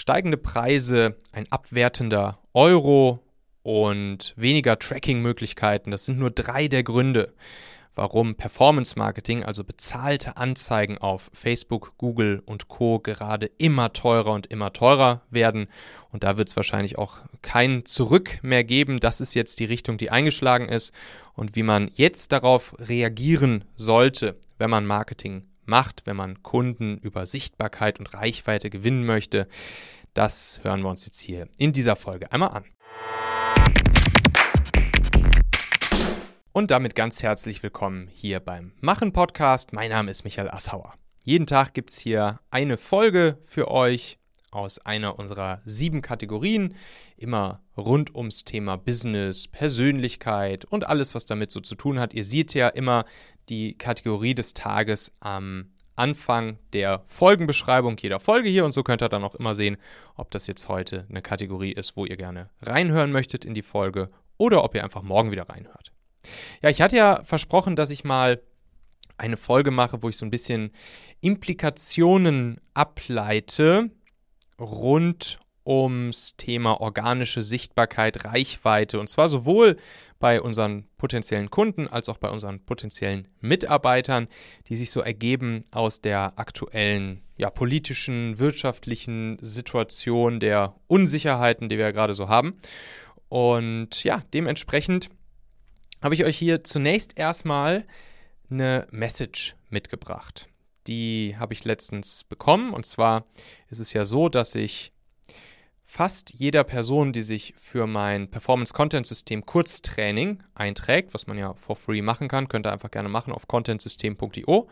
Steigende Preise, ein abwertender Euro und weniger Tracking-Möglichkeiten, das sind nur drei der Gründe, warum Performance Marketing, also bezahlte Anzeigen auf Facebook, Google und Co. gerade immer teurer und immer teurer werden. Und da wird es wahrscheinlich auch kein Zurück mehr geben. Das ist jetzt die Richtung, die eingeschlagen ist. Und wie man jetzt darauf reagieren sollte, wenn man Marketing macht, wenn man Kunden über Sichtbarkeit und Reichweite gewinnen möchte, das hören wir uns jetzt hier in dieser Folge einmal an. Und damit ganz herzlich willkommen hier beim Machen Podcast. Mein Name ist Michael Assauer. Jeden Tag gibt es hier eine Folge für euch aus einer unserer sieben Kategorien, immer rund ums Thema Business, Persönlichkeit und alles, was damit so zu tun hat. Ihr seht ja immer die Kategorie des Tages am Anfang der Folgenbeschreibung jeder Folge hier und so könnt ihr dann auch immer sehen, ob das jetzt heute eine Kategorie ist, wo ihr gerne reinhören möchtet in die Folge oder ob ihr einfach morgen wieder reinhört. Ja, ich hatte ja versprochen, dass ich mal eine Folge mache, wo ich so ein bisschen Implikationen ableite rund ums Thema organische Sichtbarkeit, Reichweite und zwar sowohl bei unseren potenziellen Kunden als auch bei unseren potenziellen Mitarbeitern, die sich so ergeben aus der aktuellen ja, politischen, wirtschaftlichen Situation der Unsicherheiten, die wir gerade so haben. Und ja, dementsprechend habe ich euch hier zunächst erstmal eine Message mitgebracht. Die habe ich letztens bekommen. Und zwar ist es ja so, dass ich fast jeder Person, die sich für mein Performance Content System Kurztraining einträgt, was man ja for free machen kann, könnt ihr einfach gerne machen auf contentsystem.io.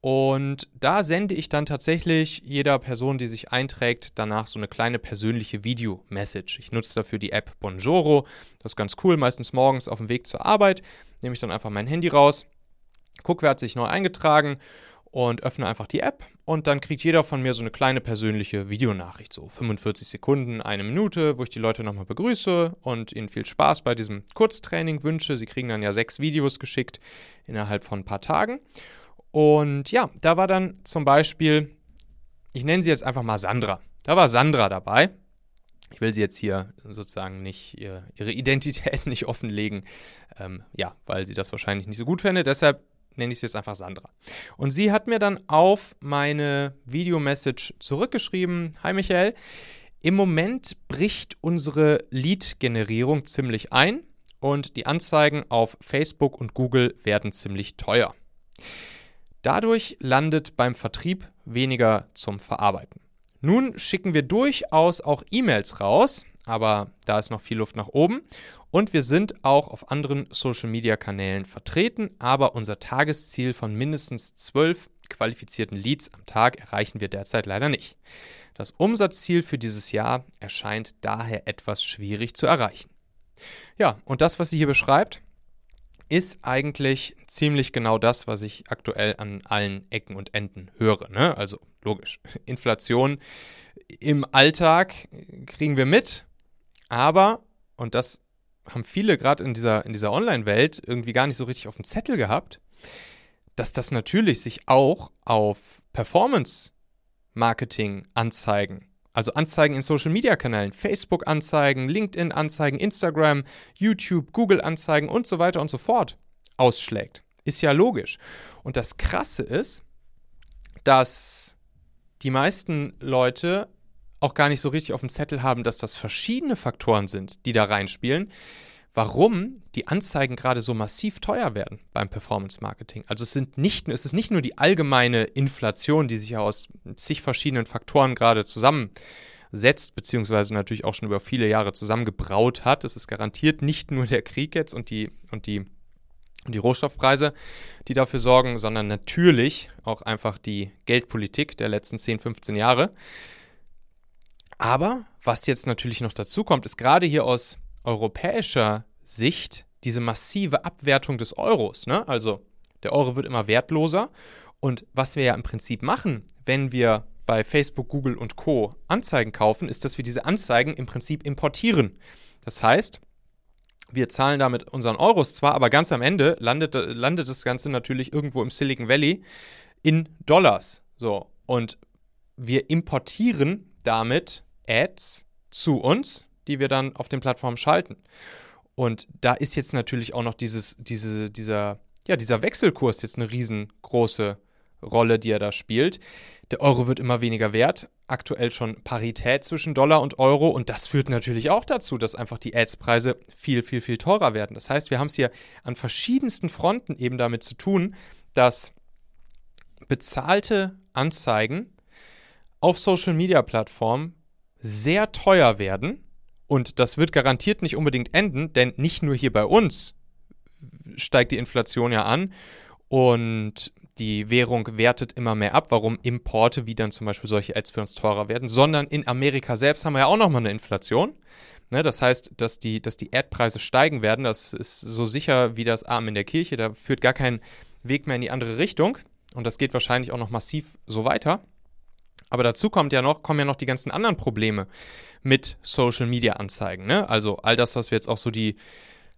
Und da sende ich dann tatsächlich jeder Person, die sich einträgt, danach so eine kleine persönliche Video-Message. Ich nutze dafür die App Bonjoro. Das ist ganz cool. Meistens morgens auf dem Weg zur Arbeit nehme ich dann einfach mein Handy raus, gucke, wer hat sich neu eingetragen und öffne einfach die App und dann kriegt jeder von mir so eine kleine persönliche Videonachricht, so 45 Sekunden, eine Minute, wo ich die Leute nochmal begrüße und ihnen viel Spaß bei diesem Kurztraining wünsche. Sie kriegen dann ja sechs Videos geschickt innerhalb von ein paar Tagen. Und ja, da war dann zum Beispiel, ich nenne sie jetzt einfach mal Sandra. Da war Sandra dabei. Ich will sie jetzt hier sozusagen nicht ihre, Identität nicht offenlegen, ähm, ja, weil sie das wahrscheinlich nicht so gut fände. Deshalb nenne ich sie jetzt einfach Sandra. Und sie hat mir dann auf meine Videomessage zurückgeschrieben: Hi Michael, im Moment bricht unsere Lead-Generierung ziemlich ein und die Anzeigen auf Facebook und Google werden ziemlich teuer. Dadurch landet beim Vertrieb weniger zum Verarbeiten. Nun schicken wir durchaus auch E-Mails raus, aber da ist noch viel Luft nach oben. Und wir sind auch auf anderen Social-Media-Kanälen vertreten, aber unser Tagesziel von mindestens zwölf qualifizierten Leads am Tag erreichen wir derzeit leider nicht. Das Umsatzziel für dieses Jahr erscheint daher etwas schwierig zu erreichen. Ja, und das, was sie hier beschreibt, ist eigentlich ziemlich genau das, was ich aktuell an allen Ecken und Enden höre. Ne? Also logisch, Inflation im Alltag kriegen wir mit, aber, und das haben viele gerade in dieser, in dieser Online-Welt irgendwie gar nicht so richtig auf dem Zettel gehabt, dass das natürlich sich auch auf Performance-Marketing-Anzeigen also Anzeigen in Social-Media-Kanälen, Facebook-Anzeigen, LinkedIn-Anzeigen, Instagram, YouTube, Google-Anzeigen und so weiter und so fort ausschlägt. Ist ja logisch. Und das Krasse ist, dass die meisten Leute auch gar nicht so richtig auf dem Zettel haben, dass das verschiedene Faktoren sind, die da reinspielen, warum die Anzeigen gerade so massiv teuer werden beim Performance Marketing. Also es, sind nicht, es ist nicht nur die allgemeine Inflation, die sich aus zig verschiedenen Faktoren gerade zusammensetzt, beziehungsweise natürlich auch schon über viele Jahre zusammengebraut hat. Es ist garantiert nicht nur der Krieg jetzt und die, und die, und die Rohstoffpreise, die dafür sorgen, sondern natürlich auch einfach die Geldpolitik der letzten 10, 15 Jahre. Aber was jetzt natürlich noch dazu kommt, ist gerade hier aus europäischer Sicht diese massive Abwertung des Euros. Ne? Also der Euro wird immer wertloser. Und was wir ja im Prinzip machen, wenn wir bei Facebook, Google und Co. Anzeigen kaufen, ist, dass wir diese Anzeigen im Prinzip importieren. Das heißt, wir zahlen damit unseren Euros zwar, aber ganz am Ende landet, landet das Ganze natürlich irgendwo im Silicon Valley in Dollars. So, und wir importieren damit Ads zu uns, die wir dann auf den Plattformen schalten. Und da ist jetzt natürlich auch noch dieses, diese, dieser, ja, dieser Wechselkurs jetzt eine riesengroße Rolle, die er da spielt. Der Euro wird immer weniger wert. Aktuell schon Parität zwischen Dollar und Euro. Und das führt natürlich auch dazu, dass einfach die Ads-Preise viel, viel, viel teurer werden. Das heißt, wir haben es hier an verschiedensten Fronten eben damit zu tun, dass bezahlte Anzeigen auf Social-Media-Plattformen sehr teuer werden. Und das wird garantiert nicht unbedingt enden, denn nicht nur hier bei uns steigt die Inflation ja an und die Währung wertet immer mehr ab, warum Importe wie dann zum Beispiel solche Ads für uns teurer werden, sondern in Amerika selbst haben wir ja auch nochmal eine Inflation. Ne, das heißt, dass die, dass die Ad-Preise steigen werden, das ist so sicher wie das Arm in der Kirche, da führt gar kein Weg mehr in die andere Richtung und das geht wahrscheinlich auch noch massiv so weiter. Aber dazu kommt ja noch, kommen ja noch die ganzen anderen Probleme mit Social Media Anzeigen. Ne? Also all das, was wir jetzt auch so die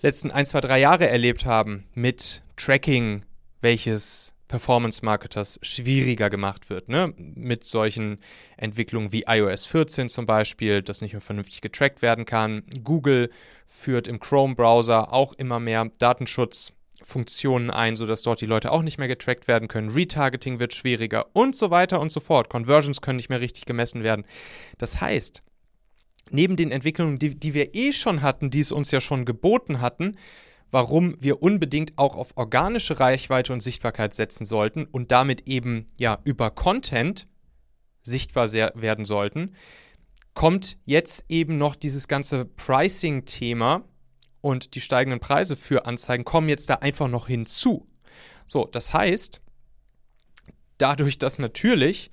letzten ein, zwei, drei Jahre erlebt haben mit Tracking, welches Performance-Marketers schwieriger gemacht wird, ne? Mit solchen Entwicklungen wie iOS 14 zum Beispiel, das nicht mehr vernünftig getrackt werden kann. Google führt im Chrome-Browser auch immer mehr Datenschutzfunktionen ein, sodass dort die Leute auch nicht mehr getrackt werden können. Retargeting wird schwieriger und so weiter und so fort. Conversions können nicht mehr richtig gemessen werden. Das heißt, neben den Entwicklungen, die, die wir eh schon hatten, die es uns ja schon geboten hatten, warum wir unbedingt auch auf organische Reichweite und Sichtbarkeit setzen sollten und damit eben ja über Content sichtbar werden sollten, kommt jetzt eben noch dieses ganze Pricing-Thema und die steigenden Preise für Anzeigen kommen jetzt da einfach noch hinzu. So, das heißt, dadurch, dass natürlich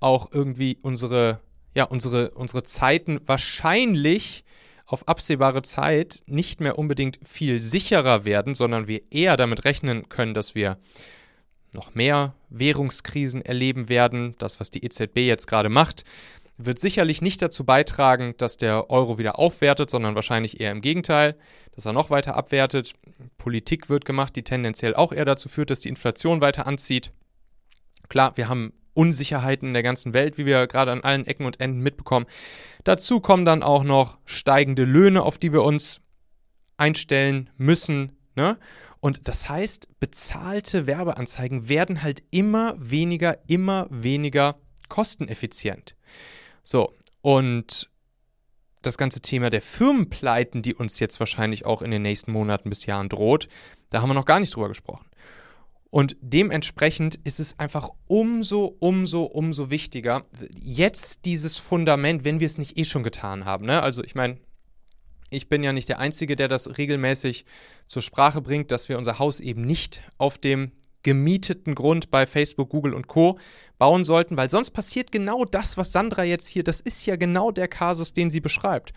auch irgendwie unsere ja, unsere, unsere Zeiten wahrscheinlich auf absehbare Zeit nicht mehr unbedingt viel sicherer werden, sondern wir eher damit rechnen können, dass wir noch mehr Währungskrisen erleben werden. Das, was die EZB jetzt gerade macht, wird sicherlich nicht dazu beitragen, dass der Euro wieder aufwertet, sondern wahrscheinlich eher im Gegenteil, dass er noch weiter abwertet. Politik wird gemacht, die tendenziell auch eher dazu führt, dass die Inflation weiter anzieht. Klar, wir haben Unsicherheiten in der ganzen Welt, wie wir gerade an allen Ecken und Enden mitbekommen. Dazu kommen dann auch noch steigende Löhne, auf die wir uns einstellen müssen. Ne? Und das heißt, bezahlte Werbeanzeigen werden halt immer weniger, immer weniger kosteneffizient. So, und das ganze Thema der Firmenpleiten, die uns jetzt wahrscheinlich auch in den nächsten Monaten bis Jahren droht, da haben wir noch gar nicht drüber gesprochen. Und dementsprechend ist es einfach umso, umso, umso wichtiger, jetzt dieses Fundament, wenn wir es nicht eh schon getan haben. Ne? Also ich meine, ich bin ja nicht der Einzige, der das regelmäßig zur Sprache bringt, dass wir unser Haus eben nicht auf dem gemieteten Grund bei Facebook, Google und Co. bauen sollten, weil sonst passiert genau das, was Sandra jetzt hier, das ist ja genau der Kasus, den sie beschreibt.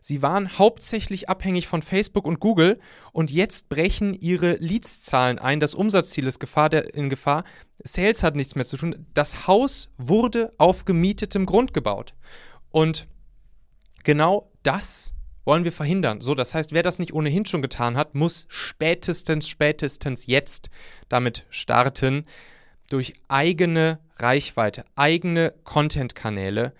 Sie waren hauptsächlich abhängig von Facebook und Google und jetzt brechen ihre Leads-Zahlen ein. Das Umsatzziel ist Gefahr der, in Gefahr. Sales hat nichts mehr zu tun. Das Haus wurde auf gemietetem Grund gebaut. Und genau das wollen wir verhindern. So, das heißt, wer das nicht ohnehin schon getan hat, muss spätestens, spätestens jetzt damit starten, durch eigene Reichweite, eigene Content-Kanäle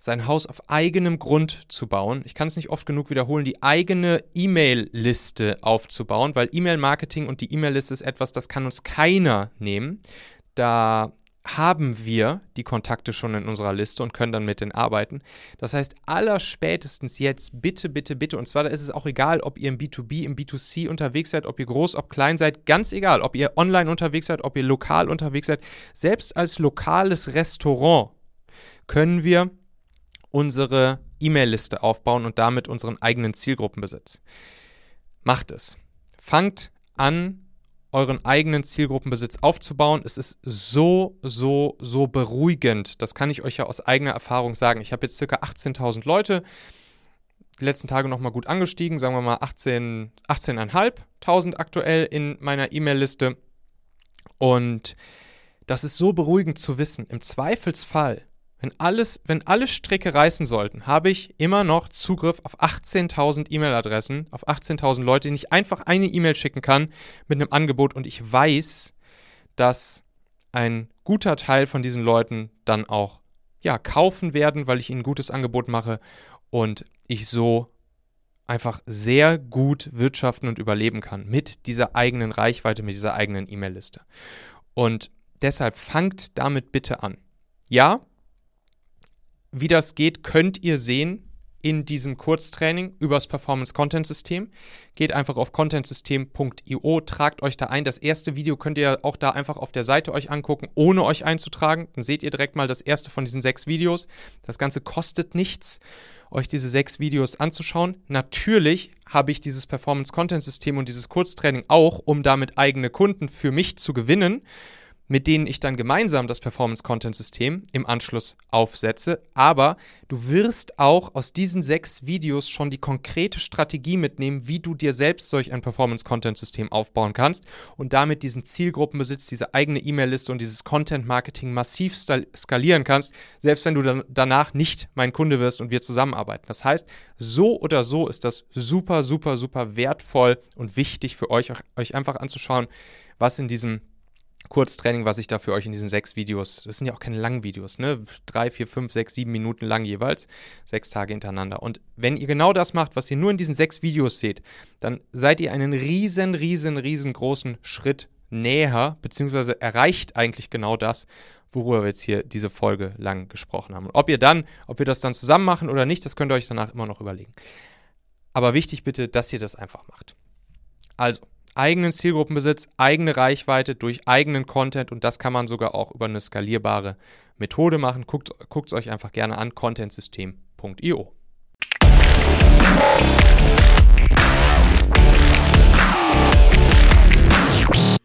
sein Haus auf eigenem Grund zu bauen. Ich kann es nicht oft genug wiederholen, die eigene E-Mail-Liste aufzubauen, weil E-Mail-Marketing und die E-Mail-Liste ist etwas, das kann uns keiner nehmen. Da haben wir die Kontakte schon in unserer Liste und können dann mit denen arbeiten. Das heißt, allerspätestens jetzt bitte, bitte, bitte, und zwar ist es auch egal, ob ihr im B2B, im B2C unterwegs seid, ob ihr groß, ob klein seid, ganz egal, ob ihr online unterwegs seid, ob ihr lokal unterwegs seid. Selbst als lokales Restaurant können wir unsere E-Mail-Liste aufbauen und damit unseren eigenen Zielgruppenbesitz. Macht es. Fangt an, euren eigenen Zielgruppenbesitz aufzubauen. Es ist so, so, so beruhigend. Das kann ich euch ja aus eigener Erfahrung sagen. Ich habe jetzt circa 18.000 Die letzten Tage nochmal gut angestiegen, sagen wir mal 18, 18.500 aktuell in meiner E-Mail-Liste. Und das ist so beruhigend zu wissen. Im Zweifelsfall wenn alles, wenn alle Stricke reißen sollten, habe ich immer noch Zugriff auf 18.000 E-Mail-Adressen, auf 18.000 Leute, denen ich einfach eine E-Mail schicken kann mit einem Angebot und ich weiß, dass ein guter Teil von diesen Leuten dann auch ja, kaufen werden, weil ich ihnen ein gutes Angebot mache und ich so einfach sehr gut wirtschaften und überleben kann mit dieser eigenen Reichweite, mit dieser eigenen E-Mail-Liste. Und deshalb fangt damit bitte an. Ja, wie das geht, könnt ihr sehen in diesem Kurztraining übers Performance Content System. Geht einfach auf contentsystem.io, tragt euch da ein. Das erste Video könnt ihr auch da einfach auf der Seite euch angucken, ohne euch einzutragen. Dann seht ihr direkt mal das erste von diesen sechs Videos. Das Ganze kostet nichts, euch diese sechs Videos anzuschauen. Natürlich habe ich dieses Performance Content System und dieses Kurztraining auch, um damit eigene Kunden für mich zu gewinnen mit denen ich dann gemeinsam das Performance-Content-System im Anschluss aufsetze. Aber du wirst auch aus diesen sechs Videos schon die konkrete Strategie mitnehmen, wie du dir selbst solch ein Performance-Content-System aufbauen kannst und damit diesen Zielgruppenbesitz, diese eigene E-Mail-Liste und dieses Content-Marketing massiv skalieren kannst, selbst wenn du dann danach nicht mein Kunde wirst und wir zusammenarbeiten. Das heißt, so oder so ist das super, super, super wertvoll und wichtig für euch, euch einfach anzuschauen, was in diesem Kurztraining, was ich da für euch in diesen sechs Videos, das sind ja auch keine langen Videos, ne? Drei, vier, fünf, sechs, sieben Minuten lang jeweils, sechs Tage hintereinander. Und wenn ihr genau das macht, was ihr nur in diesen sechs Videos seht, dann seid ihr einen riesen, riesen, riesengroßen Schritt näher, beziehungsweise erreicht eigentlich genau das, worüber wir jetzt hier diese Folge lang gesprochen haben. Und ob ihr dann, ob wir das dann zusammen machen oder nicht, das könnt ihr euch danach immer noch überlegen. Aber wichtig bitte, dass ihr das einfach macht. Also, eigenen Zielgruppenbesitz, eigene Reichweite durch eigenen Content und das kann man sogar auch über eine skalierbare Methode machen. Guckt es euch einfach gerne an, contentsystem.io.